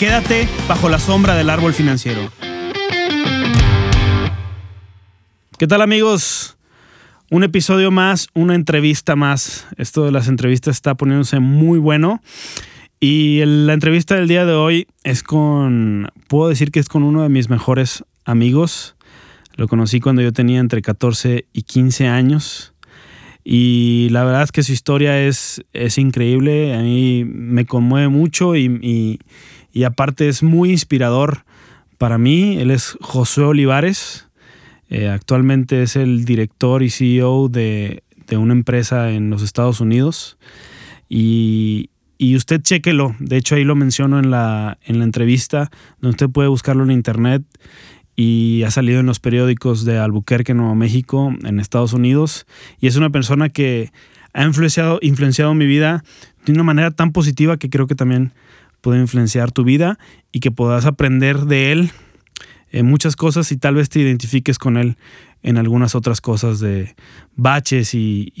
Quédate bajo la sombra del árbol financiero. ¿Qué tal amigos? Un episodio más, una entrevista más. Esto de las entrevistas está poniéndose muy bueno. Y la entrevista del día de hoy es con, puedo decir que es con uno de mis mejores amigos. Lo conocí cuando yo tenía entre 14 y 15 años. Y la verdad es que su historia es, es increíble. A mí me conmueve mucho y, y aparte es muy inspirador para mí. Él es José Olivares. Eh, actualmente es el director y CEO de, una empresa en los Estados Unidos. Y, usted chequelo. De hecho, ahí lo menciono en la, en la entrevista, donde usted puede buscarlo en internet. Y ha salido en los periódicos de Albuquerque, Nuevo México, en Estados Unidos. Y es una persona que ha influenciado, influenciado mi vida de una manera tan positiva que creo que también puede influenciar tu vida y que puedas aprender de él en muchas cosas y tal vez te identifiques con él en algunas otras cosas de baches y,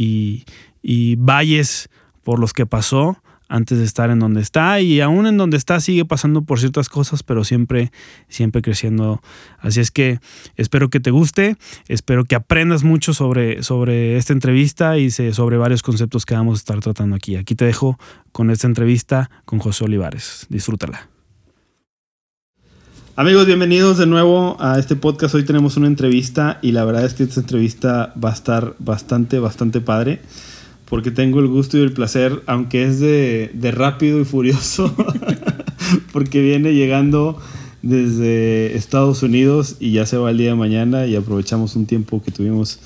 y, valles por los que pasó antes de estar en donde está y aún en donde está sigue pasando por ciertas cosas, pero siempre, siempre creciendo. Así es que espero que te guste, espero que aprendas mucho sobre, sobre esta entrevista y sobre varios conceptos que vamos a estar tratando aquí. Aquí te dejo con esta entrevista con José Olivares. Disfrútala. Amigos, bienvenidos de nuevo a este podcast. Hoy tenemos una entrevista y la verdad es que esta entrevista va a estar bastante, bastante padre porque tengo el gusto y el placer, aunque es de, rápido y furioso, porque viene llegando desde Estados Unidos y ya se va el día de mañana y aprovechamos un tiempo que tuvimos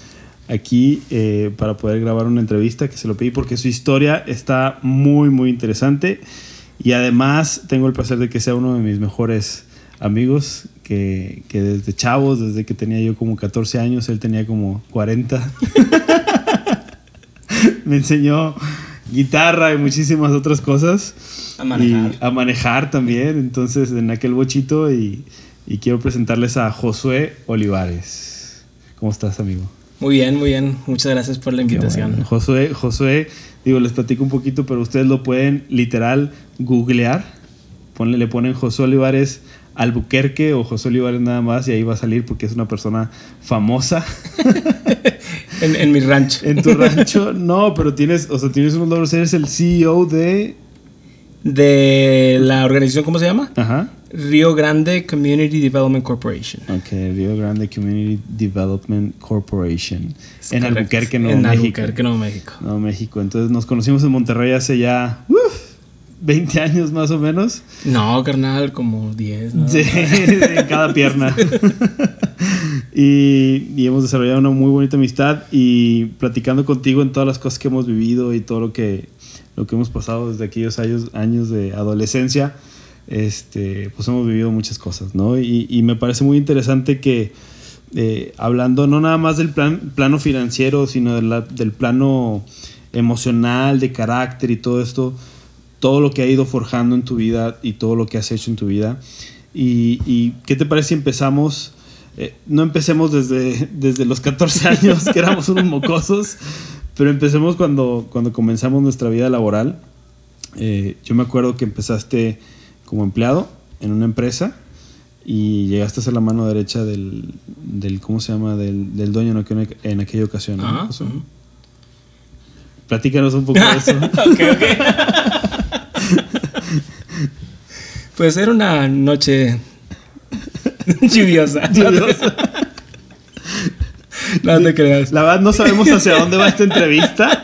aquí eh, para poder grabar una entrevista que se lo pedí porque su historia está muy, muy interesante y además tengo el placer de que sea uno de mis mejores amigos que, desde chavos, desde que tenía yo como 14 años, él tenía como 40. me enseñó guitarra y muchísimas otras cosas. A manejar. Y a manejar también, entonces en aquel bochito y, quiero presentarles a Josué Olivares. ¿Cómo estás, amigo? Muy bien, muy bien. Muchas gracias por la invitación. Josué, Josué, digo, les platico un poquito, pero ustedes lo pueden literal googlear. Ponle, le ponen Josué Olivares Albuquerque o José Olivares nada más y ahí va a salir porque es una persona famosa. en, mi rancho. En tu rancho, no, pero tienes, o sea, tienes unos logros, eres el CEO de... De la organización, ¿cómo se llama? Ajá. Río Grande Community Development Corporation. Ok, Río Grande Community Development Corporation. en Albuquerque, Nuevo en México. En Albuquerque, Nuevo México. Nuevo México. Entonces nos conocimos en Monterrey hace ya... 20 años más o menos. No, carnal, como 10. Sí, en cada pierna. y, hemos desarrollado una muy bonita amistad y platicando contigo en todas las cosas que hemos vivido y todo lo que, lo que hemos pasado desde aquellos años, años de adolescencia, este, pues hemos vivido muchas cosas, ¿no? Y, me parece muy interesante que eh, hablando no nada más del plan, plano financiero, sino del plano emocional, de carácter y todo esto, todo lo que ha ido forjando en tu vida y todo lo que has hecho en tu vida. ¿Y, qué te parece si empezamos? Eh, no empecemos desde, desde los 14 años, que éramos unos mocosos, pero empecemos cuando, cuando comenzamos nuestra vida laboral. Eh, yo me acuerdo que empezaste como empleado en una empresa y llegaste a ser la mano derecha del, del ¿cómo se llama? Del, del dueño en, aquella ocasión. Platícanos un poco de eso. okay, okay. Pues era una noche lluviosa. No te creas. La verdad no sabemos hacia dónde va esta entrevista.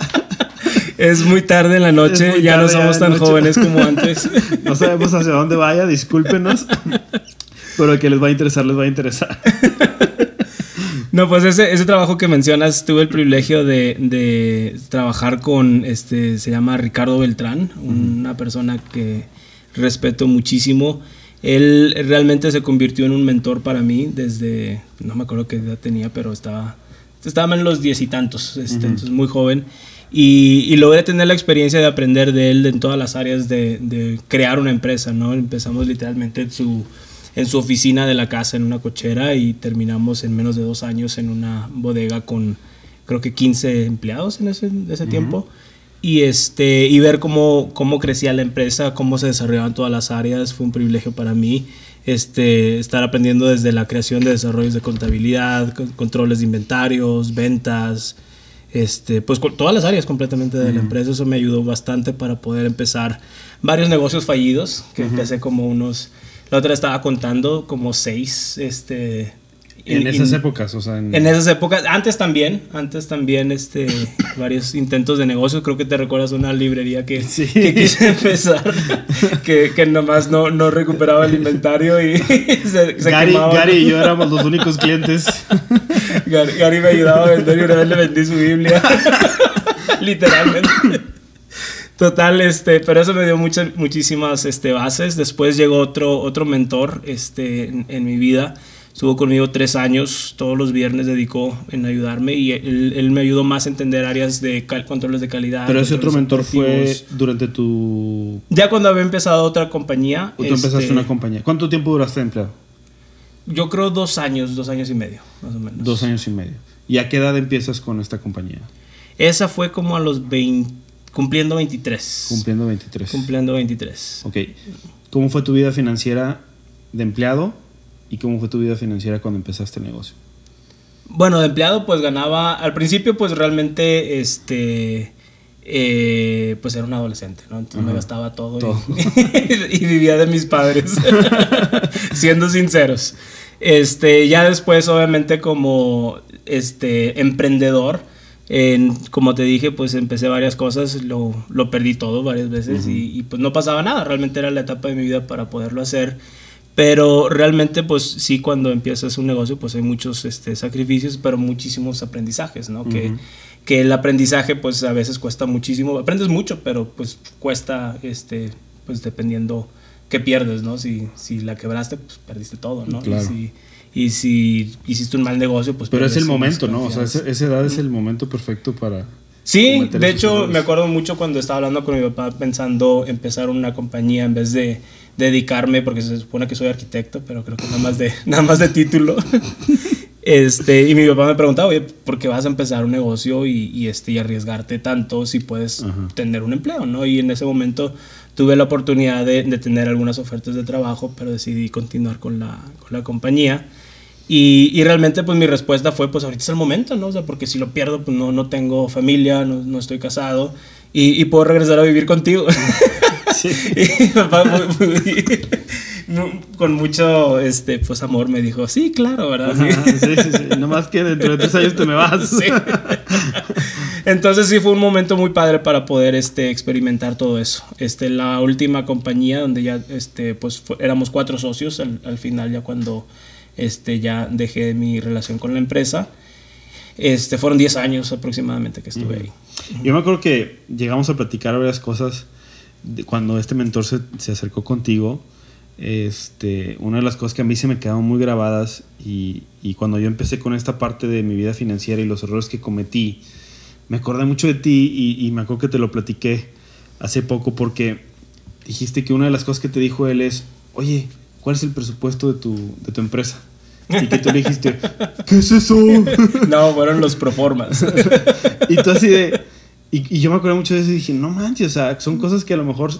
Es muy tarde en la noche, ya no somos tan jóvenes como antes. No sabemos hacia dónde vaya, discúlpenos. Pero que les va a interesar, les va a interesar. No, pues ese, ese trabajo que mencionas, tuve el privilegio de, de trabajar con, este, se llama Ricardo Beltrán, una persona que respeto muchísimo. Él realmente se convirtió en un mentor para mí desde, no me acuerdo qué edad tenía, pero estaba, estaba en los diez y tantos, este, entonces muy joven. Y, y, logré tener la experiencia de aprender de él en todas las áreas de, de crear una empresa, ¿no? Empezamos literalmente en su, en su oficina de la casa, en una cochera, y terminamos en menos de dos años en una bodega con creo que 15 empleados en ese, ese tiempo. Y, este, y ver cómo, cómo crecía la empresa, cómo se desarrollaban todas las áreas, fue un privilegio para mí. Este, estar aprendiendo desde la creación de desarrollos de contabilidad, controles de inventarios, ventas, este, pues todas las áreas completamente de la empresa. Eso me ayudó bastante para poder empezar varios negocios fallidos, que empecé como unos, la otra estaba contando como seis, este, en esas épocas, o sea. En... esas épocas, antes también, antes también, este, varios intentos de negocio. Creo que te recuerdas una librería que, que quise empezar, que, que nomás no, no recuperaba el inventario y se, se Gary, Gary y yo éramos los únicos clientes. Gary, Gary me ayudaba a vender y una vez le vendí su Biblia. Literalmente. Total, este, pero eso me dio muchas, muchísimas este, bases. Después llegó otro, otro mentor este, en, en mi vida Estuvo conmigo tres años, todos los viernes dedicó en ayudarme y él, me ayudó más a entender áreas de controles de calidad. Pero ese otro mentor fue durante tu... Ya cuando había empezado otra compañía. ¿O tú empezaste este, una compañía? ¿Cuánto tiempo duraste empleado? Yo creo dos años, dos años y medio, más o menos. Dos años y medio. ¿Y a qué edad empiezas con esta compañía? Esa fue como a los 20, cumpliendo 23. Cumpliendo 23. Cumpliendo 23. Ok. ¿Cómo fue tu vida financiera de empleado ¿Y cómo fue tu vida financiera cuando empezaste el negocio? Bueno, de empleado pues ganaba, al principio pues realmente, este, eh, pues era un adolescente, ¿no? Entonces me gastaba todo, Y, vivía de mis padres, siendo sinceros. Este, ya después obviamente como, este, emprendedor, en, como te dije, pues empecé varias cosas, lo, lo perdí todo varias veces y, y, pues no pasaba nada, realmente era la etapa de mi vida para poderlo hacer pero realmente, pues sí, cuando empiezas un negocio, pues hay muchos este, sacrificios, pero muchísimos aprendizajes, ¿no? que, que el aprendizaje, pues a veces cuesta muchísimo. Aprendes mucho, pero pues cuesta, este, pues dependiendo qué pierdes, ¿no? Si, si la quebraste, pues perdiste todo, ¿no? Y, si, y si hiciste un mal negocio, pues... Pero es el momento, ¿no? O sea, esa, edad es el momento perfecto para... Sí, de hecho me acuerdo mucho cuando estaba hablando con mi papá pensando empezar una compañía en vez de dedicarme, porque se supone que soy arquitecto, pero creo que nada más de, nada más de título. Este, y mi papá me preguntaba, oye, ¿por qué vas a empezar un negocio y, y este, y arriesgarte tanto si puedes tener un empleo? ¿no? Y en ese momento tuve la oportunidad de, de, tener algunas ofertas de trabajo, pero decidí continuar con la, con la compañía. Y, y, realmente pues mi respuesta fue, pues ahorita es el momento, ¿no? O sea, porque si lo pierdo, pues no, no tengo familia, no, no estoy casado y, y, puedo regresar a vivir contigo. Sí. y papá con mucho este, pues, amor me dijo, sí, claro, ¿verdad? sí, sí, sí. Nomás que dentro de tres años te me vas. Sí. Entonces sí fue un momento muy padre para poder este, experimentar todo eso. Este, la última compañía donde ya este, pues, éramos cuatro socios, al, al, final ya cuando este, ya dejé mi relación con la empresa, este, fueron 10 años aproximadamente que estuve ahí. Yo me acuerdo que llegamos a platicar varias cosas cuando este mentor se, se, acercó contigo. Este, una de las cosas que a mí se me quedaron muy grabadas y, y, cuando yo empecé con esta parte de mi vida financiera y los errores que cometí, me acordé mucho de ti y, y me acuerdo que te lo platiqué hace poco porque dijiste que una de las cosas que te dijo él es, oye, ¿cuál es el presupuesto de tu, de tu empresa? Y que tú le dijiste, ¿qué es eso? No, fueron los proformas. y tú así de... Y, y, yo me acuerdo mucho de eso y dije, no manches, o sea, son cosas que a lo mejor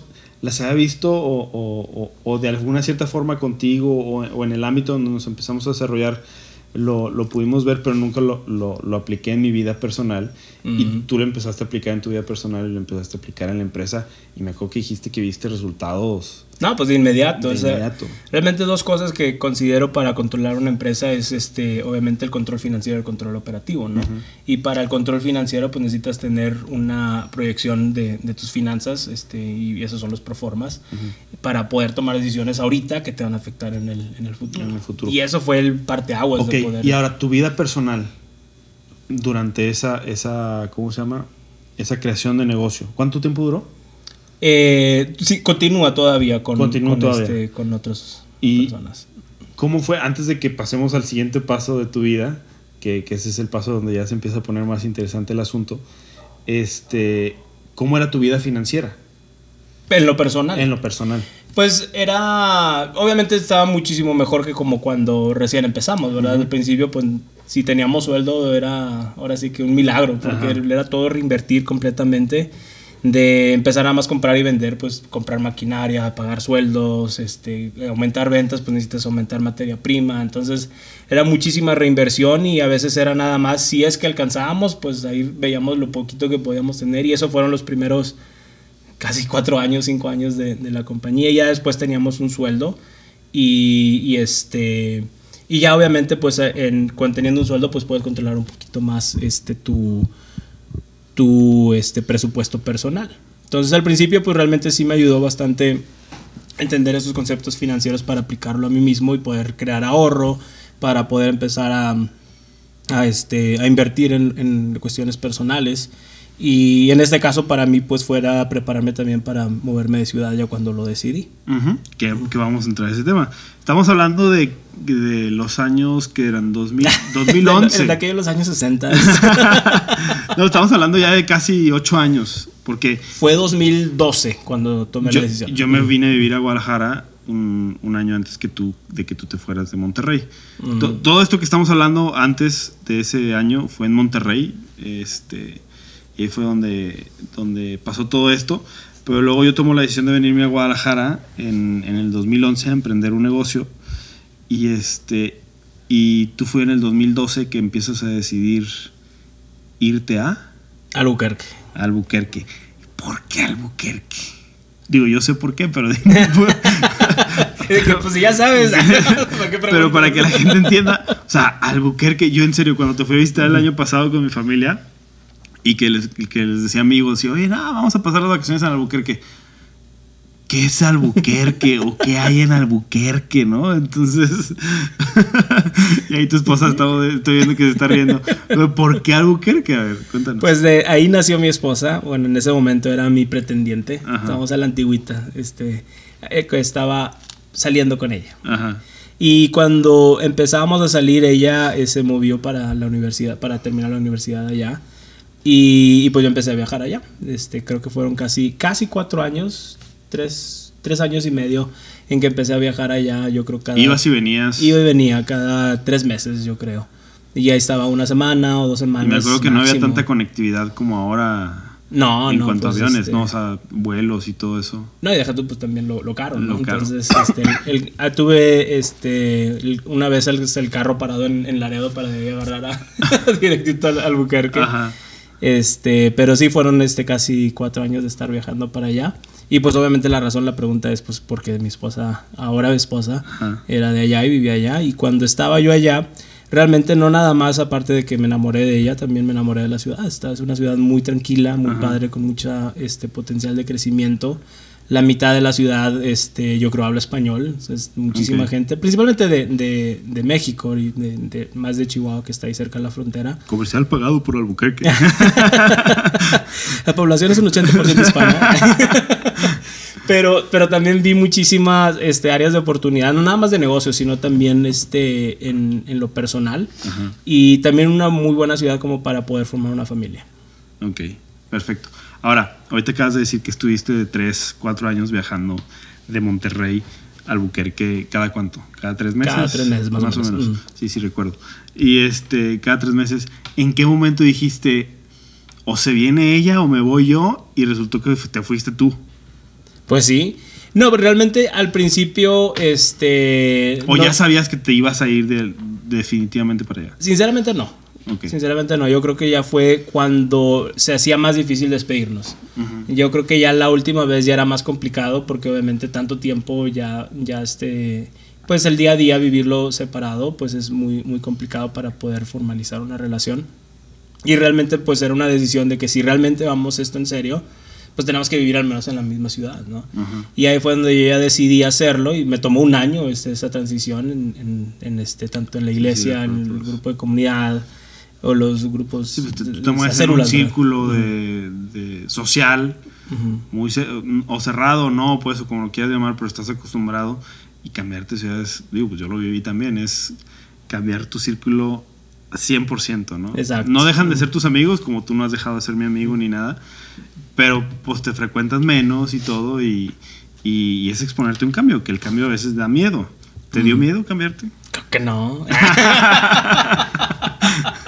las había visto o, o, o de alguna cierta forma contigo o, en el ámbito donde nos empezamos a desarrollar lo, lo pudimos ver, pero nunca lo, lo, lo, apliqué en mi vida personal. Uh -huh. Y tú lo empezaste a aplicar en tu vida personal y lo empezaste a aplicar en la empresa. Y me acuerdo que dijiste que viste resultados. No, pues de inmediato. De o sea, inmediato. realmente dos cosas que considero para controlar una empresa es este, obviamente el control financiero y el control operativo, ¿no? Uh -huh. Y para el control financiero, pues necesitas tener una proyección de, de tus finanzas, este, y esos son los proformas, uh -huh. para poder tomar decisiones ahorita que te van a afectar en el, en el futuro. En el futuro. Y eso fue el parteaguas okay. de poder. Y ahora, tu vida personal, durante esa, esa, ¿cómo se llama? Esa creación de negocio, ¿cuánto tiempo duró? Eh, sí, continúa todavía con, Continúa con, todavía. este, con otras Y- personas. ¿Cómo fue, antes de que pasemos al siguiente paso de tu vida, que, que ese es el paso donde ya se empieza a poner más interesante el asunto, este, ¿cómo era tu vida financiera En lo personal. en lo personal? Pues era, obviamente estaba muchísimo mejor que como cuando recién empezamos, ¿verdad? Al principio, pues si teníamos sueldo era ahora sí que un milagro, porque era todo reinvertir completamente, de empezar a más comprar y vender, pues comprar maquinaria, pagar sueldos, este, aumentar ventas, pues necesitas aumentar materia prima, entonces era muchísima reinversión y a veces era nada más, si es que alcanzábamos, pues ahí veíamos lo poquito que podíamos tener y eso fueron los primeros casi cuatro años, cinco años de, la compañía. Ya después teníamos un sueldo y, este y ya obviamente pues en, teniendo un sueldo pues puedes controlar un poquito más este tu tu este presupuesto personal. Entonces al principio pues realmente sí me ayudó bastante entender esos conceptos financieros para aplicarlo a mí mismo y poder crear ahorro para poder empezar a, este, a invertir en cuestiones personales. Y en este caso para mí pues fuera prepararme también para moverme de ciudad ya cuando lo decidí. Ujú, que, que vamos a entrar a ese tema. Estamos hablando de, de los años que eran 2000, 2011. En aquellos los años 60. no, estamos hablando ya de casi ocho años, porque Fue 2012 cuando tomé yo, la decisión. yo me vine a vivir a Guadalajara un, un año antes que tú, de que tú te fueras de Monterrey. To- todo esto que estamos hablando antes de ese año fue en Monterrey, este, y ahí fue donde, donde pasó todo esto. Pero luego yo tomo la decisión de venirme a Guadalajara en, en el 2011 a emprender un negocio. Y, este, y tú fue en el 2012 que empiezas a decidir irte a Albuquerque. Albuquerque. ¿Por qué Albuquerque? Digo, yo sé por qué, pero dime, pues ya sabes. ¿Para qué pero para que la gente entienda, o sea, Albuquerque, yo en serio, cuando te fui a visitar el año pasado con mi familia y que les, que les decía amigos, y oye, no, vamos a pasar las vacaciones en Albuquerque. ¿Qué es Albuquerque o qué hay en Albuquerque, no? Entonces, y ahí tu esposa estaba, estoy viendo que se está riendo. ¿Por qué Albuquerque? A ver, cuéntanos. Pues de ahí nació mi esposa. Bueno, en ese momento era mi pretendiente. Ajá. Estábamos a la antigüita. Este, eh, estaba saliendo con ella. Ajá. Y cuando empezábamos a salir, ella eh, se movió para la universidad, para terminar la universidad allá. Y, y pues yo empecé a viajar allá. Este, creo que fueron casi, casi cuatro años, tres, tres años y medio en que empecé a viajar allá. Yo creo cada... Ibas y venías. Iba y venía cada tres meses, yo creo. Y ya estaba una semana o dos Y semanas. me acuerdo que no había máximo. tanta conectividad como ahora No, en no. cuanto a pues, aviones, este, ¿no? O sea, vuelos y todo eso. No, y deja tú pues también lo, lo caro, ¿no? Lo caro. Entonces, este, el- el- ah, tuve este, el- una vez el, el carro parado en, en Laredo para agarrar a, directito al Albuquerque. Ajá. Este, pero sí fueron este, casi cuatro años de estar viajando para allá. Y pues obviamente la razón, la pregunta es pues porque mi esposa, ahora mi esposa, Ajá. era de allá y vivía allá. Y cuando estaba yo allá, realmente no nada más, aparte de que me enamoré de ella, también me enamoré de la ciudad. Esta es una ciudad muy tranquila, muy Ajá. padre, con mucha este, potencial de crecimiento. La mitad de la ciudad, este, yo creo, habla español. Es muchísima gente, principalmente de, de- de México y de, de- más de Chihuahua, que está ahí cerca de la frontera. Comercial pagado por Albuquerque. La población es un 80% hispana. pero, pero también vi muchísimas este, áreas de oportunidad, no nada más de negocios, sino también este, en, en lo personal. Ajá. Y también una muy buena ciudad como para poder formar una familia. Ok, perfecto. Ahora, ahorita acabas de decir que estuviste de 3, 4 años viajando de Monterrey a Albuquerque. ¿Cada cuánto? ¿Cada tres meses? Cada tres meses, más o menos. Mm. Sí, sí, recuerdo. Y este, cada tres meses, ¿en qué momento dijiste, o se viene ella o me voy yo? Y resultó que te fuiste tú. Pues sí. No, pero realmente al principio, este... ¿O no- ya sabías que te ibas a ir de- definitivamente para allá? Sinceramente no. Ok. Sinceramente no. Yo creo que ya fue cuando se hacía más difícil despedirnos. Ujú. Yo creo que ya la última vez ya era más complicado porque obviamente tanto tiempo ya, ya este, pues el día a día vivirlo separado, pues es muy, muy complicado para poder formalizar una relación. Y realmente pues era una decisión de que si realmente vamos esto en serio, pues tenemos que vivir al menos en la misma ciudad, ¿no? Ajá. Y ahí fue donde yo ya decidí hacerlo y me tomó un año este, esa transición en, en- en este, tanto en la iglesia, en el grupo de comunidad o los grupos, Sí, pues, te, de- te mueves en un círculo de, de social muy o cerrado, no, pues, o como lo quieras llamar, pero estás acostumbrado y cambiarte ciudades, digo, pues yo lo viví también, es cambiar tu círculo 100%, ¿no? Exacto. No dejan de ser tus amigos, como tú no has dejado de ser mi amigo ni nada, pero pues te frecuentas menos y todo, y, y, es exponerte un cambio, que el cambio a veces da miedo. ¿Te dio miedo cambiarte? Creo que no.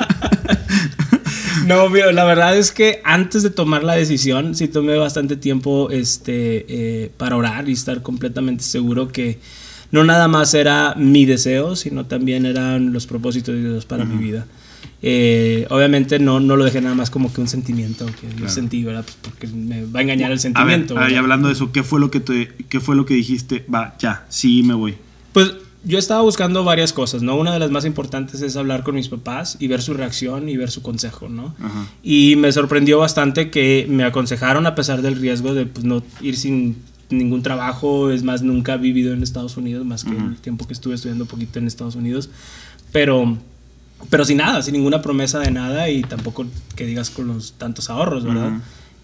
no, la verdad es que antes de tomar la decisión, sí tomé bastante tiempo este, eh, para orar y estar completamente seguro que no nada más era mi deseo, sino también eran los propósitos de Dios para mi vida. Eh, obviamente no, no lo dejé nada más como que un sentimiento que yo sentí, ¿verdad? Pues porque me va a engañar el sentimiento. A ver, hablando de eso, ¿qué fue lo que te, qué fue lo que dijiste? Va, ya, sí me voy. Pues yo estaba buscando varias cosas, ¿no? Una de las más importantes es hablar con mis papás y ver su reacción y ver su consejo, ¿no? Y me sorprendió bastante que me aconsejaron a pesar del riesgo de pues, no ir sin ningún trabajo, es más, nunca he vivido en Estados Unidos, más que el tiempo que estuve estudiando un poquito en Estados Unidos, pero, pero sin nada, sin ninguna promesa de nada y tampoco que digas con los tantos ahorros, ¿verdad?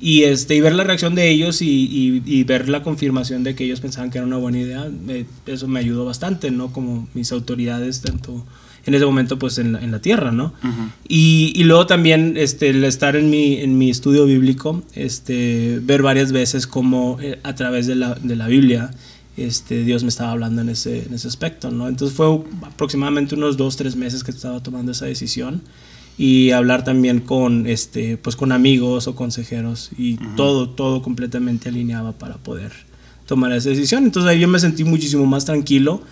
Y, este, y ver la reacción de ellos y, y, ver la confirmación de que ellos pensaban que era una buena idea, eso me ayudó bastante, ¿no? Como mis autoridades, tanto en ese momento pues en la, en la tierra, ¿no? y, y, luego también este, el estar en mi, en mi estudio bíblico, este, ver varias veces cómo eh, a través de la, de la Biblia este, Dios me estaba hablando en ese, en ese aspecto, ¿no? Entonces fue aproximadamente unos dos, tres meses que estaba tomando esa decisión y hablar también con, este, pues con amigos o consejeros y todo, todo completamente alineaba para poder tomar esa decisión. Entonces ahí yo me sentí muchísimo más tranquilo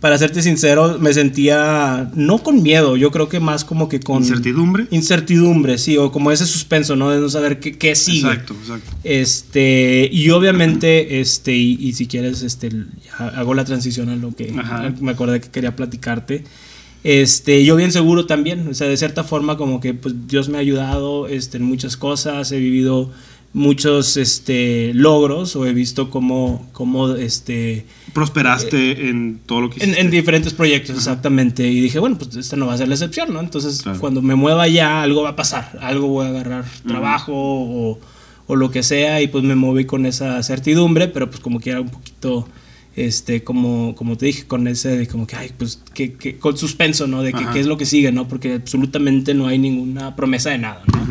para serte sincero, me sentía no con miedo, yo creo que más como que con... Incertidumbre. Incertidumbre, sí, o como ese suspenso, ¿no? De no saber qué, qué sigue. Exacto, exacto. Este, y obviamente, este, y, si quieres, este, hago la transición a lo que me acordé que quería platicarte. Este, yo bien seguro también, o sea, de cierta forma como que pues Dios me ha ayudado este, en muchas cosas, he vivido muchos este, logros o he visto cómo, cómo este, prosperaste eh, en todo lo que hiciste. En, diferentes proyectos, exactamente. Y dije, bueno, pues esta no va a ser la excepción, ¿no? Entonces, cuando me mueva ya, algo va a pasar. Algo voy a agarrar trabajo o, o, lo que sea. Y pues me moví con esa certidumbre, pero pues como que era un poquito, este, como, como te dije, con ese de como que, ay, pues, que, que con suspenso, ¿no? De que, qué es lo que sigue, ¿no? Porque absolutamente no hay ninguna promesa de nada, ¿no?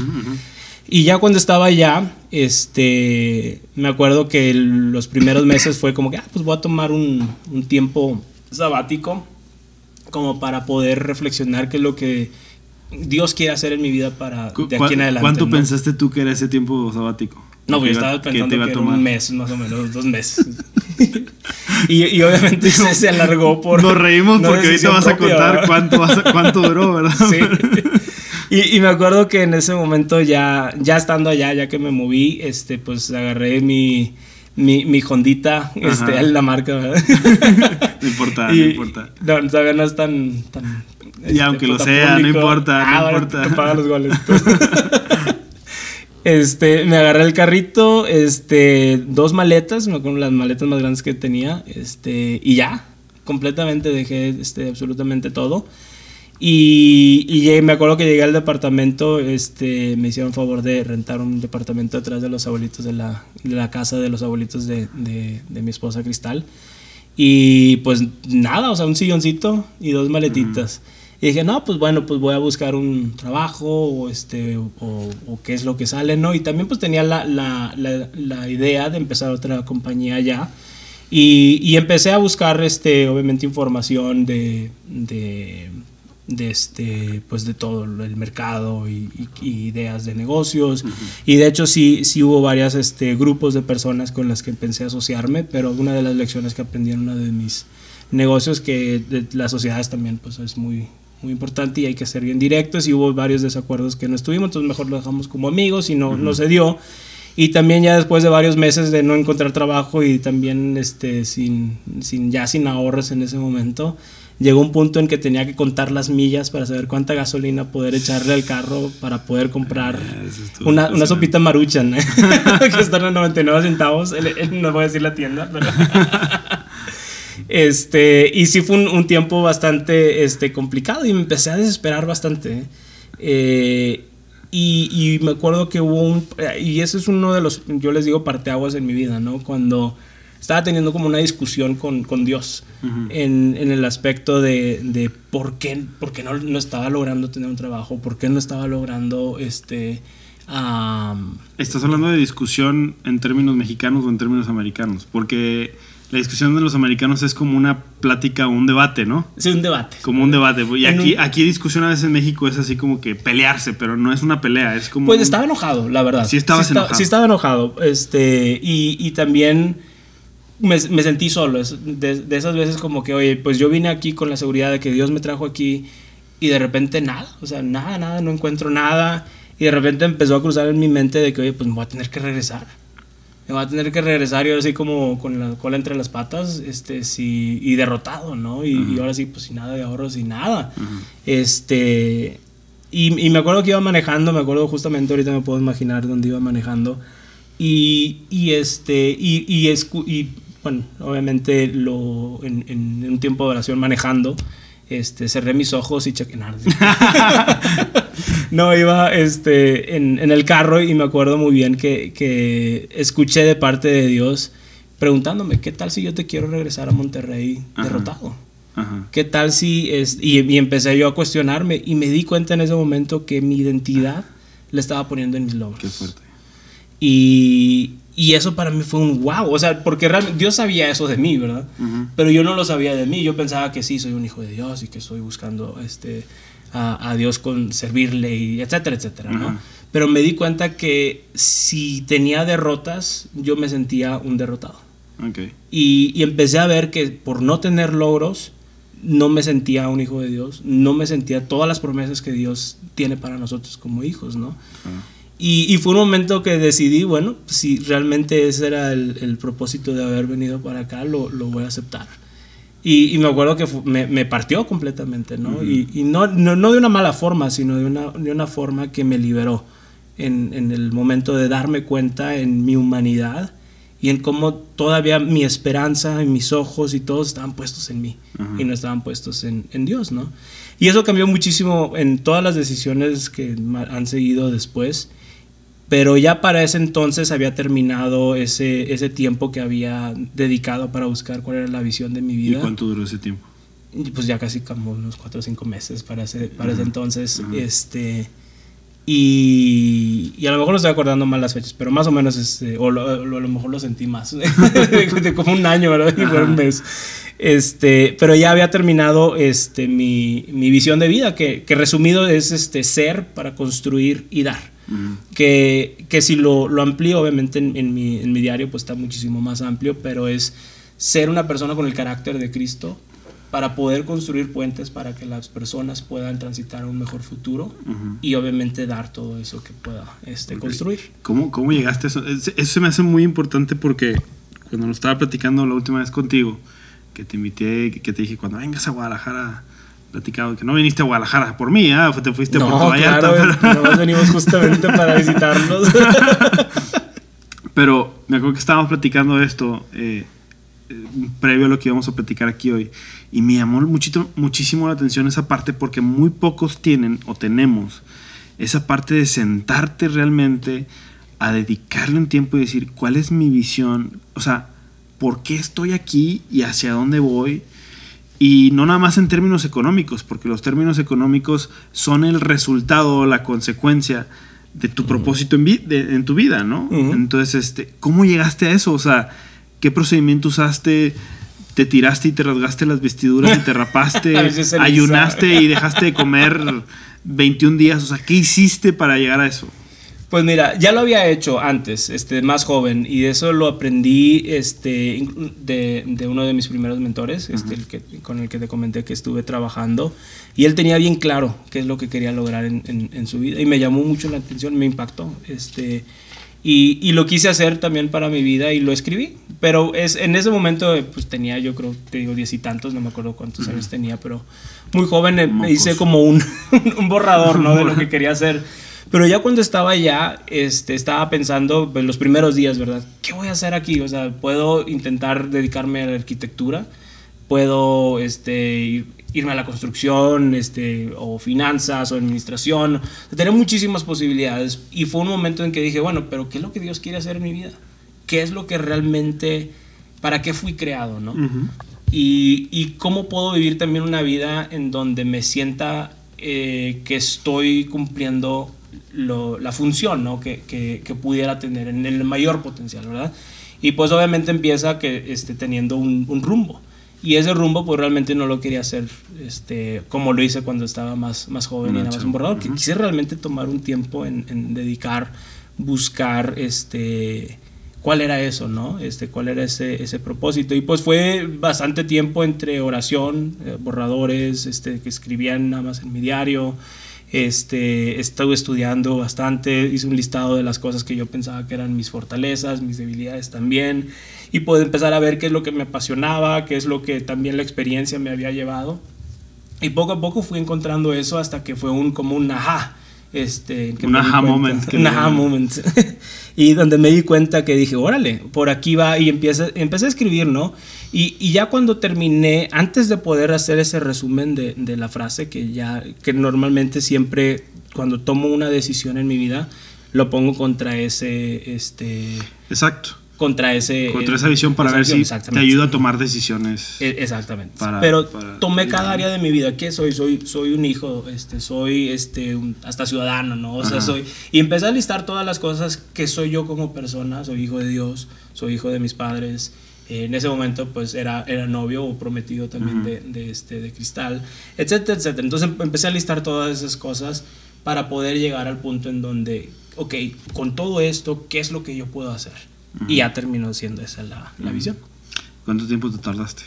Y ya cuando estaba allá, este, me acuerdo que los primeros meses fue como que, ah, pues voy a tomar un, un tiempo sabático como para poder reflexionar qué es lo que Dios quiere hacer en mi vida para de aquí en adelante. ¿Cuánto pensaste tú que era ese tiempo sabático? No, pues yo estaba pensando que, era un mes, más o menos, dos meses. y, y, obviamente se, alargó por... Nos reímos porque ahorita vas a contar cuánto, cuánto duró, ¿verdad? Sí. Y, me acuerdo que en ese momento ya, ya estando allá, ya que me moví, este, pues agarré mi, mi, mi Hondita, este, la marca, ¿verdad? no importa, no importa. No, todavía no es tan... tan y aunque lo sea, no importa, no ah, importa. paga los goles. Este, me agarré el carrito, este, dos maletas, me acuerdo las maletas más grandes que tenía, este, y ya, completamente dejé, este, absolutamente todo. Y, y, me acuerdo que llegué al departamento, este, me hicieron favor de rentar un departamento detrás de los abuelitos de la, de la casa de los abuelitos de, de, de, mi esposa Cristal. Y pues nada, o sea, un silloncito y dos maletitas. Y dije, no, pues bueno, pues voy a buscar un trabajo o, este, o, o qué es lo que sale, ¿no? Y también pues tenía la, la, la, la idea de empezar otra compañía ya. Y, y, empecé a buscar, este, obviamente, información de, de de este pues de todo el mercado y, ideas de negocios y de hecho sí sí hubo varias este grupos de personas con las que empecé a asociarme pero una de las lecciones que aprendí en uno de mis negocios que de las sociedades también pues es muy muy importante y hay que ser bien directos y hubo varios desacuerdos que no estuvimos entonces mejor lo dejamos como amigos y no no se dio. Y también ya después de varios meses de no encontrar trabajo y también este sin sin ya sin ahorros en ese momento llegó un punto en que tenía que contar las millas para saber cuánta gasolina poder echarle al carro para poder comprar ah, una, una, sopita maruchan, que está en 99 centavos, no voy a decir la tienda, pero... este, y sí fue un, tiempo bastante este, complicado y me empecé a desesperar bastante. Eh, Y, me acuerdo que hubo un... Y ese es uno de los, yo les digo, parteaguas en mi vida, ¿no? Cuando estaba teniendo como una discusión con, con Dios en, en, el aspecto de, de por qué, por qué no, no, estaba logrando tener un trabajo, por qué no estaba logrando este... Estás hablando de discusión en términos mexicanos o en términos americanos, porque la discusión de los americanos es como una plática o un debate, ¿no? Sí, un debate. Como un debate. Y aquí, aquí discusión a veces en México es así como que pelearse, pero no es una pelea, es como... Pues estaba enojado, la verdad. Sí estabas enojado. sí estaba enojado. Este, y, y también me, me, sentí solo. De, de, esas veces como que, oye, pues yo vine aquí con la seguridad de que Dios me trajo aquí y de repente nada, o sea, nada, nada, no encuentro nada. Y de repente empezó a cruzar en mi mente de que, oye, pues me voy a tener que regresar me va a tener que regresar yo así como con la cola entre las patas, este, sí, y derrotado, ¿no? Y, ahora sí, pues sin nada de ahorros, sin nada. Este, y, me acuerdo que iba manejando, me acuerdo justamente ahorita me puedo imaginar dónde iba manejando. Y, y este, y, y, y, bueno, obviamente lo, en, en, un tiempo de oración manejando, este, cerré mis ojos y chequé. No, iba este, en, en, el carro y me acuerdo muy bien que, que, escuché de parte de Dios preguntándome, ¿qué tal si yo te quiero regresar a Monterrey derrotado? ¿Qué tal si... Es, y, y, empecé yo a cuestionarme y me di cuenta en ese momento que mi identidad le estaba poniendo en mis logros. Qué fuerte. Y, y eso para mí fue un wow, o sea, porque realmente Dios sabía eso de mí, ¿verdad? Pero yo no lo sabía de mí, yo pensaba que sí, soy un hijo de Dios y que estoy buscando este, a, a Dios con servirle y etcétera, etcétera, ¿no? Pero me di cuenta que si tenía derrotas, yo me sentía un derrotado. Okay. Y, y, empecé a ver que por no tener logros, no me sentía un hijo de Dios, no me sentía todas las promesas que Dios tiene para nosotros como hijos, ¿no? Y, fue un momento que decidí, bueno, si realmente ese era el, propósito de haber venido para acá, lo, lo voy a aceptar. Y, me acuerdo que me, me, partió completamente, ¿no? Y, y no, no, no, de una mala forma, sino de una, de una forma que me liberó en, en, el momento de darme cuenta en mi humanidad y en cómo todavía mi esperanza y mis ojos y todos estaban puestos en mí y no estaban puestos en, en, Dios, ¿no? Y eso cambió muchísimo en todas las decisiones que han seguido después pero ya para ese entonces había terminado ese, ese tiempo que había dedicado para buscar cuál era la visión de mi vida. ¿Y cuánto duró ese tiempo? pues ya casi como unos cuatro o cinco meses para ese, para ese entonces. este, y, y, a lo mejor lo estoy acordando mal las fechas, pero más o menos, este, o, lo, a lo mejor lo sentí más, de, como un año, ¿verdad? Y fue un mes. Este, pero ya había terminado este, mi, mi visión de vida, que, que resumido es este, ser para construir y dar que, que, si lo, lo amplío, obviamente en, en, mi, en, mi, diario, pues está muchísimo más amplio, pero es ser una persona con el carácter de Cristo para poder construir puentes para que las personas puedan transitar un mejor futuro y obviamente dar todo eso que pueda este, construir. ¿Cómo, ¿Cómo llegaste a eso? Eso se me hace muy importante porque cuando nos estaba platicando la última vez contigo, que te invité, que te dije, cuando vengas a Guadalajara, platicado que no viniste a Guadalajara por mí, ¿eh? te fuiste no, a Puerto Vallarta. Claro, pero... venimos justamente para visitarnos. pero me acuerdo que estábamos platicando esto eh, eh, previo a lo que íbamos a platicar aquí hoy. Y me llamó muchito, muchísimo la atención esa parte porque muy pocos tienen o tenemos esa parte de sentarte realmente a dedicarle un tiempo y decir cuál es mi visión, o sea, por qué estoy aquí y hacia dónde voy y no nada más en términos económicos, porque los términos económicos son el resultado, la consecuencia de tu propósito en, en tu vida, ¿no? Entonces, este, ¿cómo llegaste a eso? O sea, ¿qué procedimiento usaste? ¿Te tiraste y te rasgaste las vestiduras y te rapaste? ¿Ayunaste y dejaste de comer 21 días? O sea, ¿qué hiciste para llegar a eso? Pues mira, ya lo había hecho antes, este, más joven, y eso lo aprendí este, de, de uno de mis primeros mentores, este, el que, con el que te comenté que estuve trabajando, y él tenía bien claro qué es lo que quería lograr en, en, en su vida, y me llamó mucho la atención, me impactó, este, y, y, lo quise hacer también para mi vida y lo escribí, pero es, en ese momento pues tenía yo creo, te digo, diez y tantos, no me acuerdo cuántos años tenía, pero muy joven eh, me hice como un, un borrador, ¿no? De lo que quería hacer. Pero ya cuando estaba allá, este, estaba pensando en los primeros días, ¿verdad? ¿Qué voy a hacer aquí? O sea, puedo intentar dedicarme a la arquitectura, puedo este, irme a la construcción, este, o finanzas, o administración. Tener muchísimas posibilidades. Y fue un momento en que dije, bueno, pero ¿qué es lo que Dios quiere hacer en mi vida? ¿Qué es lo que realmente, para qué fui creado, no? y, y, cómo puedo vivir también una vida en donde me sienta eh, que estoy cumpliendo lo, la función ¿no? que, que, que, pudiera tener en el mayor potencial, ¿verdad? Y pues obviamente empieza que, este, teniendo un, un rumbo. Y ese rumbo pues realmente no lo quería hacer este, como lo hice cuando estaba más, más joven y era más un borrador. que Quise realmente tomar un tiempo en, en, dedicar, buscar este, cuál era eso, ¿no? Este, cuál era ese, ese propósito. Y pues fue bastante tiempo entre oración, eh, borradores, este, que escribían nada más en mi diario, este, estuve estudiando bastante, hice un listado de las cosas que yo pensaba que eran mis fortalezas, mis debilidades también, y pude empezar a ver qué es lo que me apasionaba, qué es lo que también la experiencia me había llevado. Y poco a poco fui encontrando eso hasta que fue un, como un ajá. Este, un aha moment. Un aha moment. y donde me di cuenta que dije, órale, por aquí va, y empecé, empecé a escribir, ¿no? Y, y, ya cuando terminé, antes de poder hacer ese resumen de, de, la frase, que ya, que normalmente siempre cuando tomo una decisión en mi vida, lo pongo contra ese, este... Exacto contra ese contra esa visión para ver si te ayuda a tomar decisiones e, exactamente. para, pero para, tomé cada área de mi vida qué soy soy soy un hijo este soy este un, hasta ciudadano no o Ajá. sea soy y empecé a listar todas las cosas que soy yo como persona soy hijo de Dios soy hijo de mis padres. Eh, en ese momento pues era, era novio o prometido también de, de, este, de cristal, etcétera, etcétera. Entonces em, empecé a listar todas esas cosas para poder llegar al punto en donde, ok, con todo esto, ¿qué es lo que yo puedo hacer? Y ya terminó siendo esa la, la visión. ¿Cuánto tiempo te tardaste?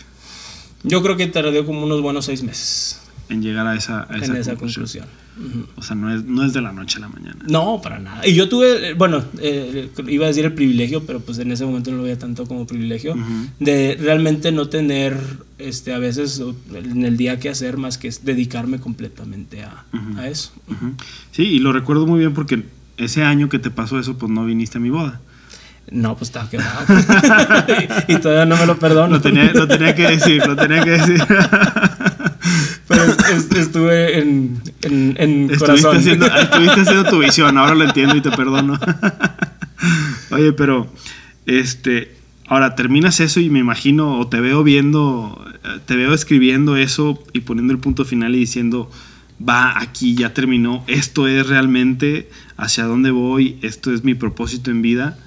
Yo creo que tardé como unos buenos seis meses. En llegar a esa, a esa en esa conclusión. conclusión. Uh -huh. O sea, no es, no es de la noche a la mañana. No, para nada. Y yo tuve, bueno, eh, iba a decir el privilegio, pero pues en ese momento no lo veía tanto como privilegio, uh -huh. de realmente no tener, este, a veces en el día que hacer más que dedicarme completamente a, uh -huh. a eso. Sí, y lo recuerdo muy bien porque ese año que te pasó eso, pues no viniste a mi boda. No, pues estaba quemado. y, y, todavía no me lo perdono. Lo tenía, lo tenía que decir, lo tenía que decir. Pero es, es, estuve en, en, en estuviste corazón. Haciendo, estuviste haciendo tu visión, ahora lo entiendo y te perdono. Oye, pero, este, ahora terminas eso y me imagino, o te veo viendo, te veo escribiendo eso y poniendo el punto final y diciendo, va, aquí ya terminó, esto es realmente hacia dónde voy, esto es mi propósito en vida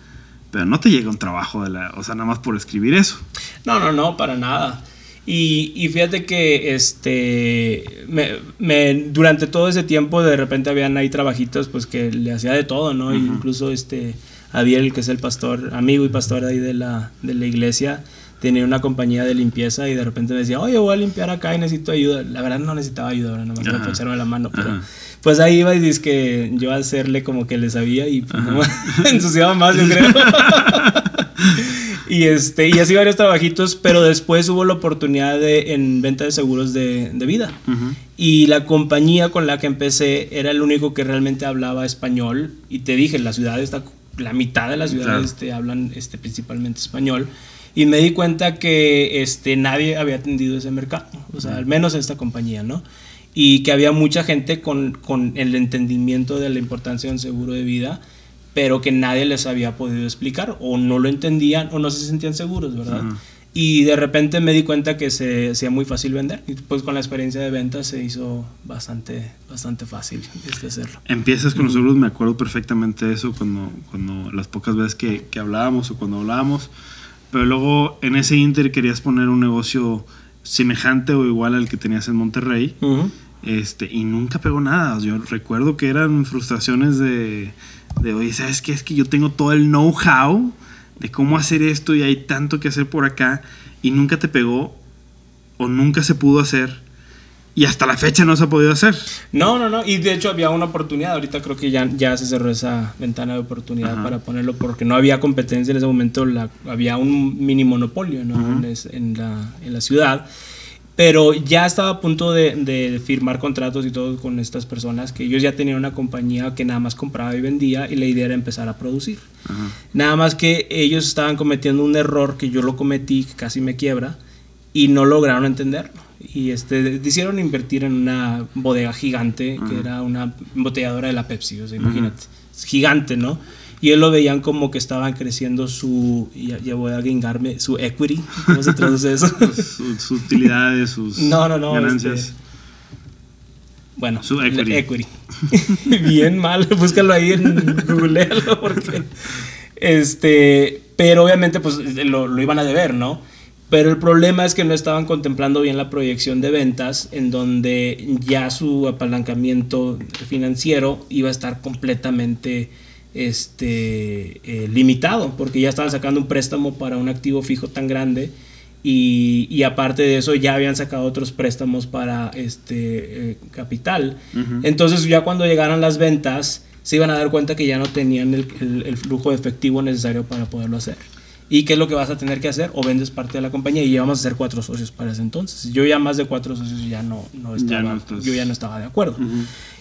pero no te llega un trabajo de la, o sea, nada más por escribir eso. No, no, no, para nada. Y, y fíjate que este me, me, durante todo ese tiempo de repente habían ahí trabajitos pues que le hacía de todo, ¿no? Uh -huh. Incluso este Abiel, que es el pastor, amigo y pastor ahí de la, de la iglesia, tenía una compañía de limpieza y de repente me decía, oye, voy a limpiar acá y necesito ayuda. La verdad no necesitaba ayuda, ¿verdad? Nada más para echarme la mano, pero... pues ahí iba y dice que yo a hacerle como que le sabía y pues, no, ensuciaba más, yo creo. y este y así varios trabajitos, pero después hubo la oportunidad de en venta de seguros de, de vida. Uh -huh. Y la compañía con la que empecé era el único que realmente hablaba español y te dije, la ciudad está la mitad de las ciudades claro. este, hablan este, principalmente español y me di cuenta que este nadie había atendido ese mercado, o sea, al menos esta compañía, ¿no? Y que había mucha gente con, con, el entendimiento de la importancia de un seguro de vida, pero que nadie les había podido explicar, o no lo entendían, o no se sentían seguros, ¿verdad? Uh -huh. Y de repente me di cuenta que se hacía muy fácil vender. Y pues con la experiencia de venta se hizo bastante, bastante fácil este hacerlo. Empiezas con los seguros, me acuerdo perfectamente de eso cuando, cuando las pocas veces que, que hablábamos o cuando hablábamos. Pero luego en ese inter querías poner un negocio semejante o igual al que tenías en Monterrey. Uh -huh. Este, y nunca pegó nada. Yo recuerdo que eran frustraciones de, de oye, ¿sabes qué? Es que yo tengo todo el know-how de cómo hacer esto y hay tanto que hacer por acá y nunca te pegó o nunca se pudo hacer. Y hasta la fecha no se ha podido hacer. No, no, no. Y de hecho había una oportunidad. Ahorita creo que ya, ya se cerró esa ventana de oportunidad Ajá. para ponerlo porque no había competencia en ese momento. La, había un mini monopolio en, en, la, en la ciudad. Pero ya estaba a punto de, de, firmar contratos y todo con estas personas que ellos ya tenían una compañía que nada más compraba y vendía y la idea era empezar a producir. Ajá. Nada más que ellos estaban cometiendo un error que yo lo cometí, que casi me quiebra, y no lograron entenderlo. Y este, decidieron invertir en una bodega gigante, que era una embotelladora de la Pepsi, o sea, imagínate, es gigante, ¿no? Y él lo veían como que estaban creciendo su, ya, ya voy a guingarme, su equity, ¿cómo se traduce eso? sus utilidades, sus no, no, no, ganancias. este, bueno, Su equity. equity. Bien mal, búscalo ahí en googlealo porque este, pero obviamente pues lo, lo iban a deber, ¿no? Pero el problema es que no estaban contemplando bien la proyección de ventas, en donde ya su apalancamiento financiero iba a estar completamente este, eh, limitado, porque ya estaban sacando un préstamo para un activo fijo tan grande y, y aparte de eso ya habían sacado otros préstamos para este, eh, capital. Entonces ya cuando llegaran las ventas se iban a dar cuenta que ya no tenían el, el- el flujo de efectivo necesario para poderlo hacer. ¿Y qué es lo que vas a tener que hacer? O vendes parte de la compañía y ya vamos a ser cuatro socios para ese entonces. Yo ya más de cuatro socios ya no, no estaba, no estás- yo ya no estaba de acuerdo.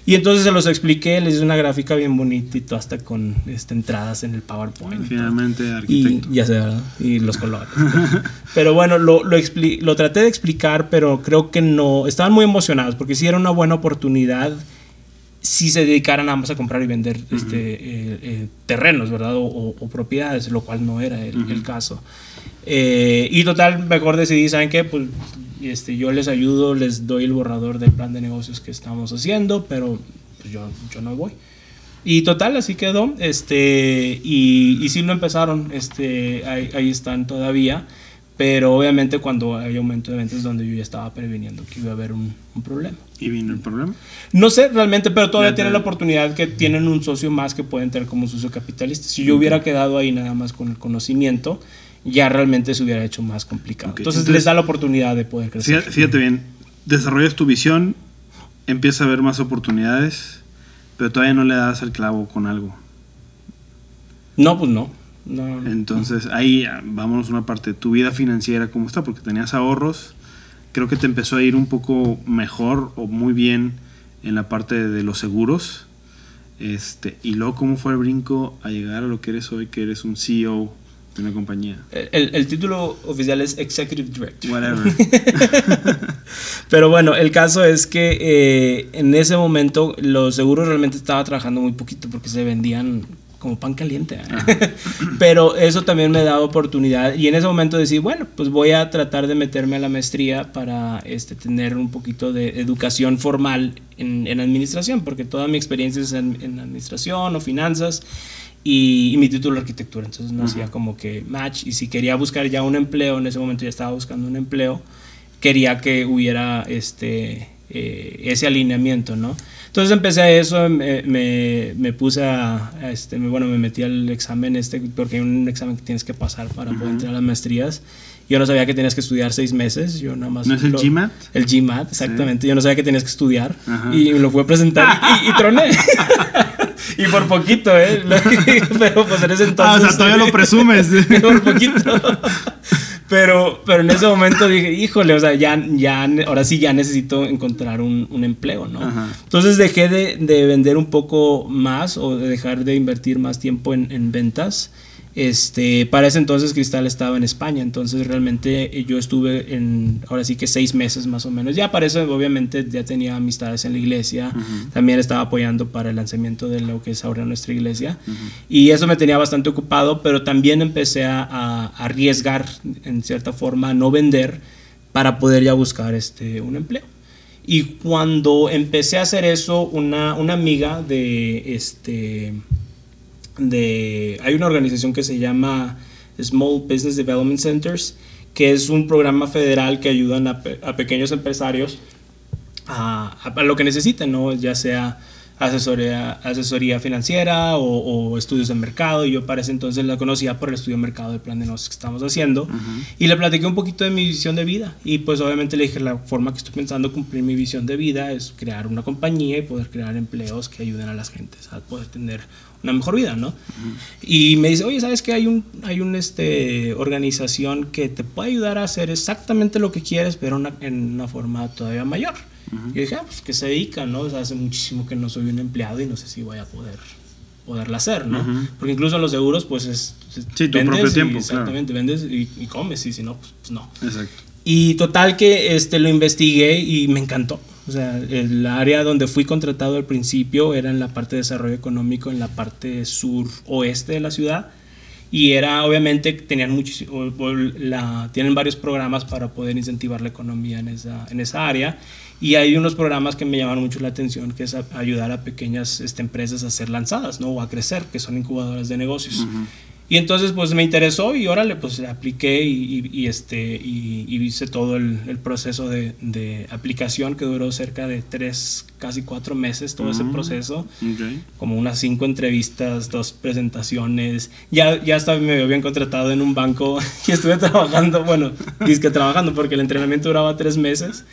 Y entonces se los expliqué, les hice una gráfica bien bonita y todo hasta con este, entradas en el PowerPoint. Finalmente, Y arquitecto. ya sé, ¿verdad? Y los colores. pero bueno, lo, lo, lo traté de explicar, pero creo que no. Estaban muy emocionados porque sí era una buena oportunidad si se dedicaran nada más a comprar y vender este, eh, eh, terrenos, ¿verdad? O, o- o propiedades, lo cual no era el, el caso. Eh, y total, mejor decidí, ¿saben qué? Pues este, yo les ayudo, les doy el borrador del plan de negocios que estamos haciendo, pero pues, yo, yo no voy. Y total, así quedó. Este, y, y sí lo empezaron. Este, ahí, ahí están todavía. Pero obviamente cuando hay aumento de ventas es donde yo ya estaba previniendo que iba a haber un, un problema. ¿Y vino el problema? No sé realmente, pero todavía Ya tienen la oportunidad que tienen un socio más que pueden tener como socio capitalista. Si yo hubiera quedado ahí nada más con el conocimiento, ya realmente se hubiera hecho más complicado. Entonces- les da la oportunidad de poder crecer. Fíjate, fíjate bien, desarrollas tu visión, empieza a ver más oportunidades, pero todavía no le das el clavo con algo. No, pues no. No, no. Entonces, ahí ah, vámonos a una parte, tu vida financiera, ¿cómo está? Porque tenías ahorros, creo que te empezó a ir un poco mejor o muy bien en la parte de los seguros. Este, y luego, ¿cómo fue el brinco a llegar a lo que eres hoy, que eres un CEO de una compañía? El, el título oficial es Executive Director. Whatever. Pero bueno, el caso es que eh, en ese momento los seguros realmente estaba trabajando muy poquito porque se vendían como pan caliente. ¿eh? Pero eso también me daba oportunidad y en ese momento decidí, bueno, pues voy a tratar de meterme a la maestría para este, tener un poquito de educación formal en, en administración, porque toda mi experiencia es en, en administración o finanzas y, y mi título de arquitectura, entonces no hacía como que match y si quería buscar ya un empleo, en ese momento ya estaba buscando un empleo, quería que hubiera este, eh, ese alineamiento, ¿no? Entonces empecé a eso, me, me, me puse a, a este, bueno, me metí al examen este, porque hay un examen que tienes que pasar para poder entrar a las maestrías. Yo no sabía que tenías que estudiar seis meses, yo nada más... ¿No es el lo- GMAT? El GMAT, exactamente. Yo no sabía que tenías que estudiar Ajá. y lo fui a presentar y, y troné. y por poquito, ¿eh? Pero pues en ese entonces... ah, o sea, todavía lo presumes. por poquito. Pero, pero en ese momento dije, híjole, o sea, ya, ya, ahora sí ya necesito encontrar un, un empleo, ¿no? Ajá. Entonces dejé de, de vender un poco más o de dejar de invertir más tiempo en, en ventas. Este, para ese entonces Cristal estaba en España, entonces realmente yo estuve en, ahora sí que seis meses más o menos. Ya para eso obviamente ya tenía amistades en la iglesia, también estaba apoyando para el lanzamiento de lo que es ahora nuestra iglesia y eso me tenía bastante ocupado, pero también empecé a, a arriesgar en cierta forma a no vender para poder ya buscar este, un empleo. Y cuando empecé a hacer eso, una, una amiga de este de hay una organización que se llama Small Business Development Centers, que es un programa federal que ayudan a, a pequeños empresarios a, a- a lo que necesiten, ¿no? ya sea asesoría, asesoría financiera o, o estudios de mercado. Y yo para ese entonces la conocía por el estudio de mercado del plan de negocios que estamos haciendo. Y le platiqué un poquito de mi visión de vida. Y pues obviamente le dije, la forma que estoy pensando cumplir mi visión de vida es crear una compañía y poder crear empleos que ayuden a las gentes a poder tener una mejor vida, ¿no? Y me dice, oye, ¿sabes qué? Hay un, hay un, este, organización que te puede ayudar a hacer exactamente lo que quieres, pero una- en una forma todavía mayor. Y yo dije, ah, pues que se dedica, ¿no? O sea, hace muchísimo que no soy un empleado y no sé si voy a poder poderla hacer, ¿no? Ujú. Porque incluso en los seguros, pues es... Sí, tu propio y- tiempo, claro. Exactamente, vendes y, y comes, y si no, pues, pues no. Exacto. Y total que este, lo investigué y me encantó. O sea, el área donde fui contratado al principio era en la parte de desarrollo económico, en la parte sur-oeste de la ciudad. Y era, obviamente, tenían muchísimo, la, tienen varios programas para poder incentivar la economía en esa, en esa área. Y hay unos programas que me llaman mucho la atención, que es ayudar a pequeñas este, empresas a ser lanzadas, ¿no? O a crecer, que son incubadoras de negocios. Y entonces pues me interesó y órale, pues apliqué y, este, y, hice todo el, el proceso de, de, aplicación que duró cerca de tres, casi cuatro meses, todo ese proceso. Como unas cinco entrevistas, dos presentaciones. Ya, ya hasta me habían contratado en un banco y estuve trabajando, bueno, que trabajando porque el entrenamiento duraba tres meses.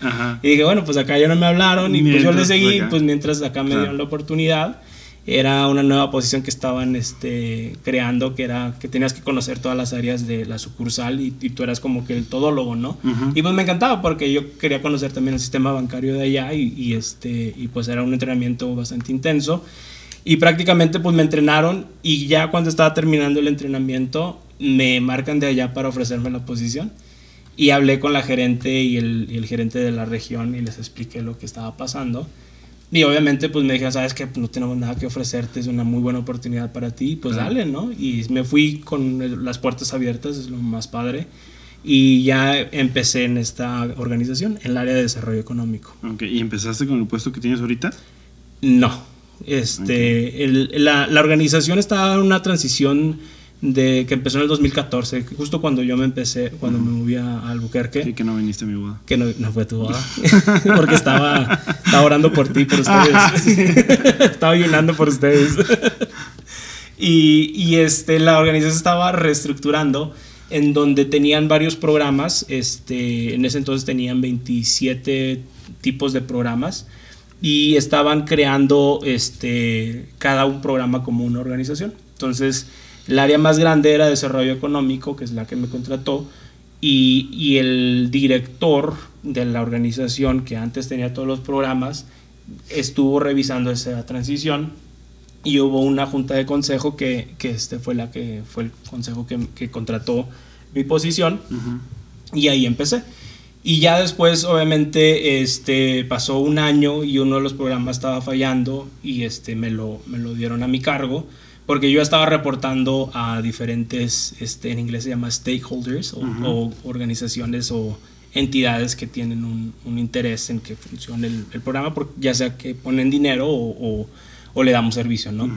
Y dije, bueno, pues acá ya no me hablaron y pues yo le seguí, pues mientras acá me dieron la oportunidad era una nueva posición que estaban este, creando, que era que tenías que conocer todas las áreas de la sucursal y, tú eras como que el todólogo, ¿no? Y pues me encantaba porque yo quería conocer también el sistema bancario de allá y, este, y pues era un entrenamiento bastante intenso. Y prácticamente pues me entrenaron y ya cuando estaba terminando el entrenamiento me marcan de allá para ofrecerme la posición. Y hablé con la gerente y el, y el gerente de la región y les expliqué lo que estaba pasando. Y obviamente pues me dije, sabes que pues, no tenemos nada que ofrecerte, es una muy buena oportunidad para ti, pues dale, ¿no? Y me fui con las puertas abiertas, es lo más padre. Y ya empecé en esta organización, en el área de desarrollo económico. ¿Y empezaste con el puesto que tienes ahorita? No. Este, el, la, la organización estaba en una transición de que empezó en el 2014, justo cuando yo me empecé, cuando me moví a Albuquerque. Sí, que no viniste a mi boda. Que no, no fue tu boda. Porque estaba, estaba, orando por ti, por ustedes. Estaba ayunando por ustedes. y, y este, la organización estaba reestructurando en donde tenían varios programas. Este, en ese entonces tenían 27 tipos de programas y estaban creando este, cada un programa como una organización. Entonces, el área más grande era desarrollo económico, que es la que me contrató, y, y, el director de la organización, que antes tenía todos los programas, estuvo revisando esa transición y hubo una junta de consejo que, que este fue la que fue el consejo que, que contrató mi posición y ahí empecé. Y ya después, obviamente, este, pasó un año y uno de los programas estaba fallando y este, me, lo, me lo dieron a mi cargo porque yo estaba reportando a diferentes, este, en inglés se llama stakeholders o, organizaciones o entidades que tienen un, un interés en que funcione el, el, programa, ya sea que ponen dinero o, o le damos servicio, ¿no?